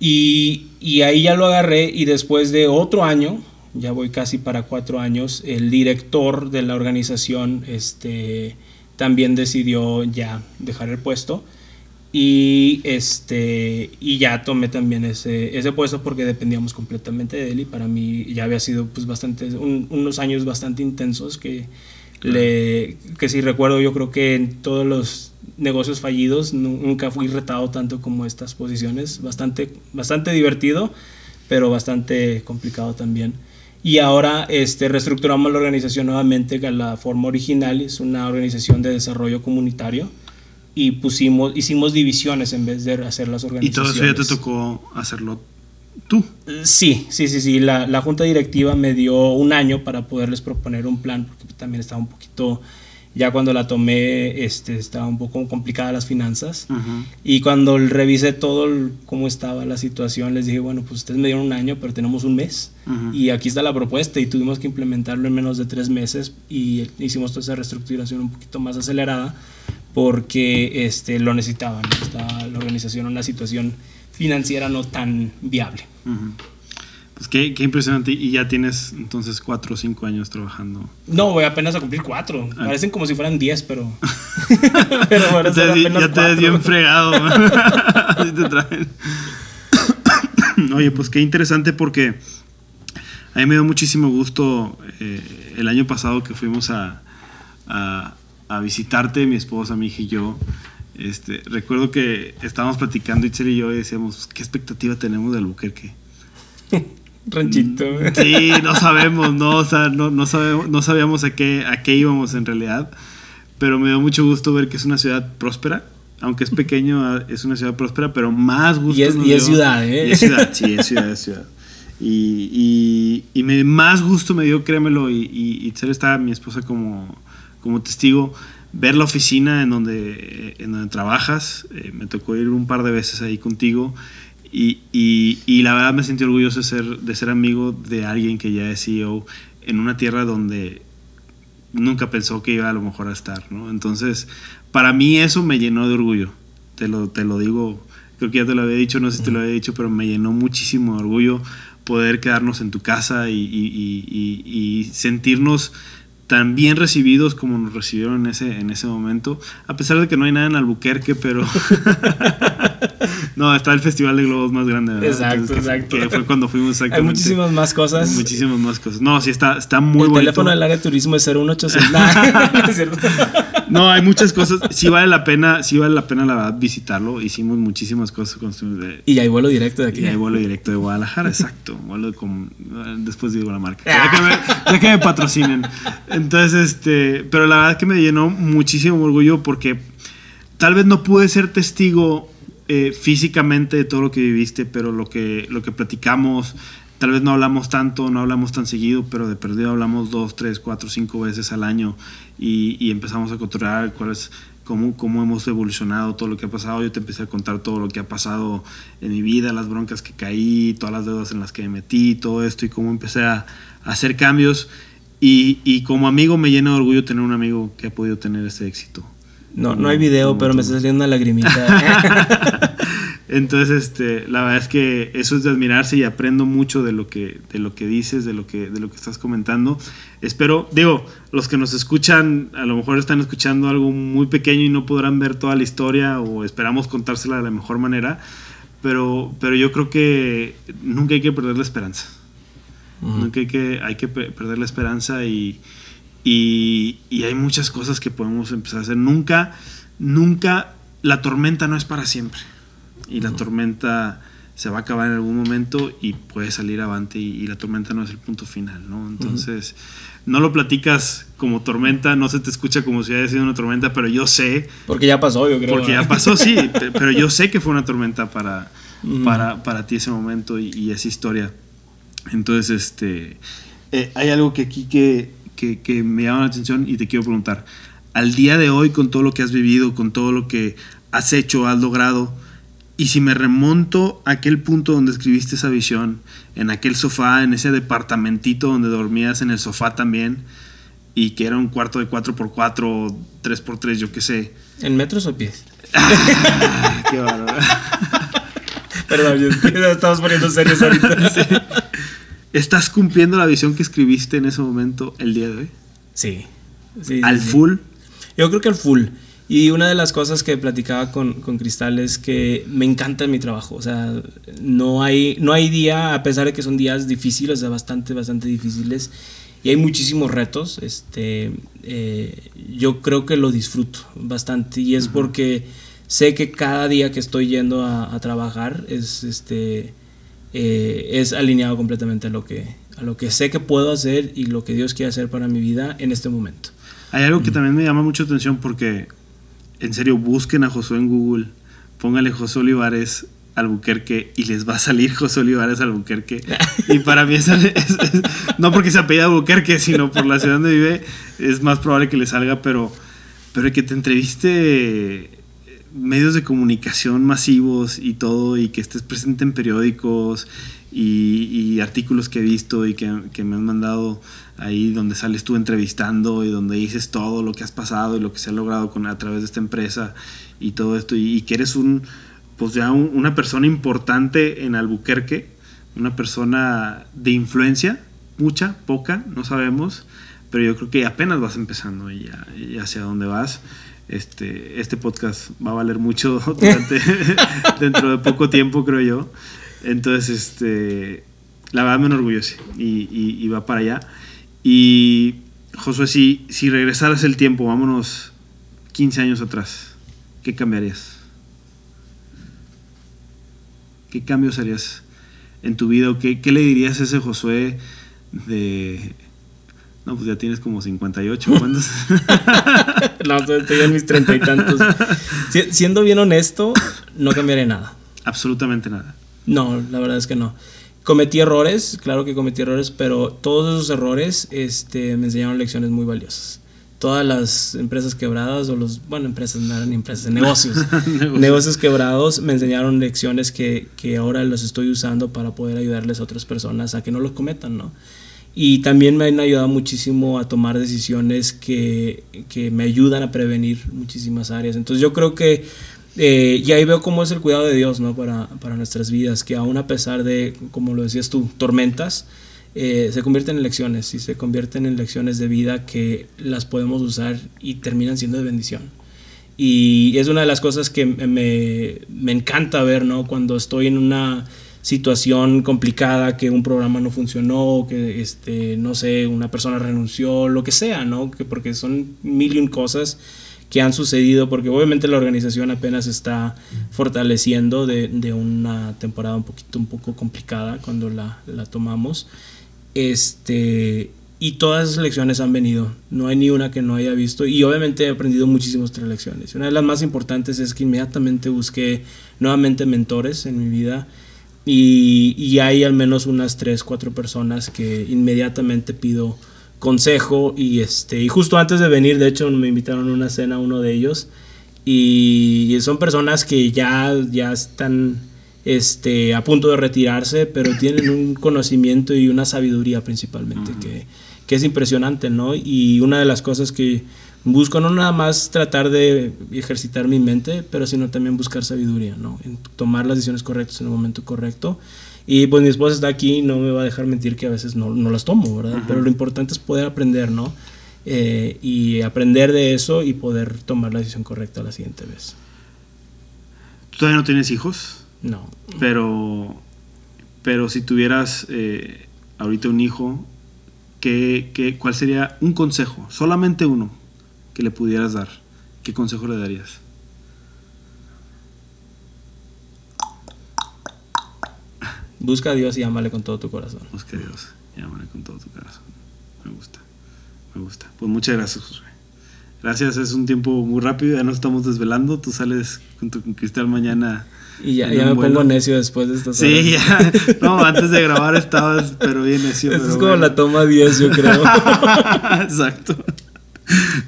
y, y, ahí ya lo agarré y después de otro año, ya voy casi para cuatro años, el director de la organización este, también decidió ya dejar el puesto y, este, y ya tomé también ese, ese puesto porque dependíamos completamente de él y para mí ya había sido pues bastante, unos años bastante intensos que, le, que si recuerdo yo creo que en todos los negocios fallidos nunca fui retado tanto como estas posiciones, bastante, bastante divertido, pero bastante complicado también. Y ahora este, reestructuramos la organización nuevamente a la forma original, es una organización de desarrollo comunitario y pusimos, hicimos divisiones en vez de hacer las organizaciones. ¿Y todo eso ya te tocó hacerlo tú? Sí, sí, sí, sí. La, la, junta directiva me dio un año para poderles proponer un plan, porque también estaba un poquito, ya cuando la tomé, este, estaba un poco complicada las finanzas. Y cuando revisé todo cómo estaba la situación, les dije, bueno, pues ustedes me dieron un año, pero tenemos un mes. Y aquí está la propuesta y tuvimos que implementarlo en menos de tres meses y hicimos toda esa reestructuración un poquito más acelerada porque este, lo necesitaban. Estaba la organización en una situación financiera no tan viable. Pues qué, qué, impresionante. Y ya tienes entonces cuatro o cinco años trabajando. No, voy apenas a cumplir cuatro. Ah. Parecen como si fueran diez, pero. pero bueno, ya te, ya te ves bien fregado. Así te traen. Oye, pues qué interesante porque a mí me dio muchísimo gusto eh, el año pasado que fuimos a, a, a visitarte, mi esposa, mi hija y yo. Este, recuerdo que estábamos platicando Itzel y yo y decíamos, ¿qué expectativa tenemos de Albuquerque? Ranchito. Mm, sí, no sabemos, no, o sea, no, no, sabemos, no sabíamos a qué, a qué íbamos en realidad, pero me dio mucho gusto ver que es una ciudad próspera, aunque es pequeño, es una ciudad próspera, pero más gusto. Y es, y es ciudad, ¿eh? Y es ciudad, sí, es ciudad, es ciudad. Y, y, me, más gusto me dio, créemelo, y, y, y está mi esposa como, como testigo, ver la oficina en donde, en donde trabajas. Eh, me tocó ir un par de veces ahí contigo. Y, y, la verdad me sentí orgulloso de ser, de ser amigo de alguien que ya es CEO en una tierra donde nunca pensó que iba a lo mejor a estar, ¿no? Entonces, para mí eso me llenó de orgullo. Te lo, te lo digo, creo que ya te lo había dicho, no sé si te lo había dicho, pero me llenó muchísimo de orgullo poder quedarnos en tu casa y, y sentirnos tan bien recibidos como nos recibieron en ese, en ese momento. A pesar de que no hay nada en Albuquerque, pero. no, está el Festival de Globos más grande, ¿verdad? Exacto, exacto. Que fue cuando fuimos. Hay muchísimas más cosas. Muchísimas más cosas. No, sí, está, está muy bueno. El teléfono del área de turismo es 01800. no, es cierto. no, hay muchas cosas. Sí vale la pena, sí vale la pena, la verdad, visitarlo. Hicimos muchísimas cosas. Con, de, y hay vuelo directo de aquí. Y hay vuelo directo de Guadalajara, exacto. Vuelo con, después digo la marca. Ya que me, ya que me patrocinen. Entonces, este, pero la verdad que me llenó muchísimo orgullo porque tal vez no pude ser testigo eh, físicamente de todo lo que viviste, pero lo que, lo que platicamos, tal vez no hablamos tanto, no hablamos tan seguido, pero de perdido hablamos dos, tres, cuatro, cinco veces al año y, empezamos a controlar cuáles Cómo, cómo, hemos evolucionado, todo lo que ha pasado. Yo te empecé a contar todo lo que ha pasado en mi vida, las broncas que caí, todas las deudas en las que me metí, todo esto y cómo empecé a, a hacer cambios. Y, y, como amigo me llena de orgullo tener un amigo que ha podido tener ese éxito. No, no hay video, pero me está saliendo una lagrimita. Entonces, este, la verdad es que eso es de admirarse y aprendo mucho de lo que, de lo que dices, de lo que, de lo que estás comentando. Espero, digo, los que nos escuchan, a lo mejor están escuchando algo muy pequeño y no podrán ver toda la historia o esperamos contársela de la mejor manera, pero, pero yo creo que nunca hay que perder la esperanza. Nunca hay que, hay que perder la esperanza y, y, hay muchas cosas que podemos empezar a hacer. Nunca, nunca, la tormenta no es para siempre. Y la tormenta se va a acabar en algún momento y puede salir avante y, la tormenta no es el punto final, ¿no? Entonces, no lo platicas como tormenta, no se te escucha como si haya sido una tormenta, pero yo sé... Porque ya pasó, yo creo. Porque ya pasó, sí, pero yo sé que fue una tormenta para, para, para, ti ese momento y, y esa historia. Entonces, este, eh, hay algo que aquí que, que, me llama la atención y te quiero preguntar. Al día de hoy, con todo lo que has vivido, con todo lo que has hecho, has logrado, y si me remonto a aquel punto donde escribiste esa visión, en aquel sofá, en ese departamentito donde dormías en el sofá también, y que era un cuarto de 4x4, 3x3, yo qué sé. ¿En metros o pies? qué bárbaro. Perdón, estamos poniendo serios ahorita. Sí. ¿Estás cumpliendo la visión que escribiste en ese momento el día de hoy? Sí. ¿Al full? Yo creo que al full. Y una de las cosas que platicaba con, con, Cristal es que me encanta mi trabajo. O sea, no hay, no hay día, a pesar de que son días difíciles, o bastante, bastante difíciles, y hay muchísimos retos, este, eh, yo creo que lo disfruto bastante. Y es porque sé que cada día que estoy yendo a, a trabajar es, este, eh, es alineado completamente a lo, que, a lo que sé que puedo hacer y lo que Dios quiere hacer para mi vida en este momento. Hay algo que también me llama mucho atención porque, en serio, busquen a Josué en Google, póngale José Olivares Albuquerque y les va a salir José Olivares Albuquerque. Y para mí es, no porque se apellida Albuquerque, sino por la ciudad donde vive, es más probable que le salga, pero, pero que te entreviste medios de comunicación masivos y todo, y que estés presente en periódicos y, artículos que he visto y que, me han mandado ahí donde sales tú entrevistando y donde dices todo lo que has pasado y lo que se ha logrado con, a través de esta empresa y todo esto, y, que eres un, pues ya una persona importante en Albuquerque, una persona de influencia, mucha, poca, no sabemos, pero yo creo que apenas vas empezando y ya, y hacia dónde vas este, este podcast va a valer mucho dentro de poco tiempo, creo yo. Entonces, este, la verdad me enorgullece y, y, va para allá. Y Josué, si, si regresaras el tiempo, vámonos 15 años atrás, ¿qué cambiarías? ¿Qué cambios harías en tu vida? ¿Qué, qué le dirías a ese Josué de no, pues ya tienes como 58. ¿Cuántos? no, estoy en mis treinta y tantos. siendo bien honesto, no cambiaré nada. Absolutamente nada. No, la verdad es que no. Cometí errores, claro que cometí errores, pero todos esos errores este, me enseñaron lecciones muy valiosas. Todas las empresas quebradas, o los, bueno, empresas no eran empresas, negocios, negocios quebrados, me enseñaron lecciones que, que ahora los estoy usando para poder ayudarles a otras personas a que no los cometan, ¿no? Y también me han ayudado muchísimo a tomar decisiones que, que me ayudan a prevenir muchísimas áreas. Entonces yo creo que eh, y ahí veo cómo es el cuidado de Dios ¿no? para, para, nuestras vidas, que aún a pesar de, como lo decías tú, tormentas, eh, se convierten en lecciones y se convierten en lecciones de vida que las podemos usar y terminan siendo de bendición. Y es una de las cosas que me, me encanta ver ¿no? cuando estoy en una situación complicada, que un programa no funcionó, que este, no sé, una persona renunció, lo que sea, ¿no? Que porque son mil y un cosas que han sucedido, porque obviamente la organización apenas está fortaleciendo de, de una temporada un poquito un poco complicada cuando la, la, tomamos. Este, y todas esas lecciones han venido, no hay ni una que no haya visto y obviamente he aprendido muchísimas otras lecciones. Una de las más importantes es que inmediatamente busqué nuevamente mentores en mi vida y, y hay al menos unas 3, 4 personas que inmediatamente pido consejo y este y justo antes de venir de hecho me invitaron a una cena uno de ellos. Y son personas que ya ya están este a punto de retirarse pero tienen un conocimiento y una sabiduría principalmente que, que, es impresionante no y una de las cosas que busco no nada más tratar de ejercitar mi mente pero sino también buscar sabiduría no en tomar las decisiones correctas en el momento correcto y pues mi esposa está aquí y no me va a dejar mentir que a veces no, no las tomo, ¿verdad? Pero lo importante es poder aprender, ¿no? Eh, y aprender de eso y poder tomar la decisión correcta la siguiente vez. ¿Tú todavía no tienes hijos? No. Pero, pero si tuvieras eh, ahorita un hijo, ¿qué, qué, cuál sería un consejo? Solamente uno que le pudieras dar. ¿Qué consejo le darías? Busca a Dios y ámale con todo tu corazón. Busca a Dios y ámale con todo tu corazón. Me gusta, me gusta. Pues muchas gracias, Josué. Gracias, es un tiempo muy rápido, ya nos estamos desvelando. Tú sales junto con Cristal mañana. Y ya, ya me pongo necio después de esta Sí, ya. No, antes de grabar estabas, pero bien necio. Esto es como bueno. la toma 10, yo creo. Exacto.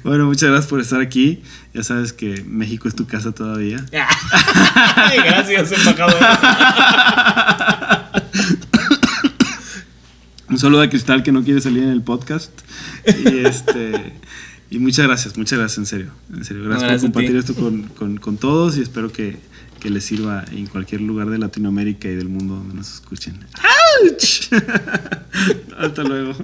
Bueno, muchas gracias por estar aquí. Ya sabes que México es tu casa todavía. gracias, embajador. Un saludo a Cristal que no quiere salir en el podcast. Y este. Y muchas gracias, muchas gracias, en serio. En serio, gracias, gracias por compartir esto con, con, con, todos y espero que, que, les sirva en cualquier lugar de Latinoamérica y del mundo donde nos escuchen. ¡Auch! Hasta luego.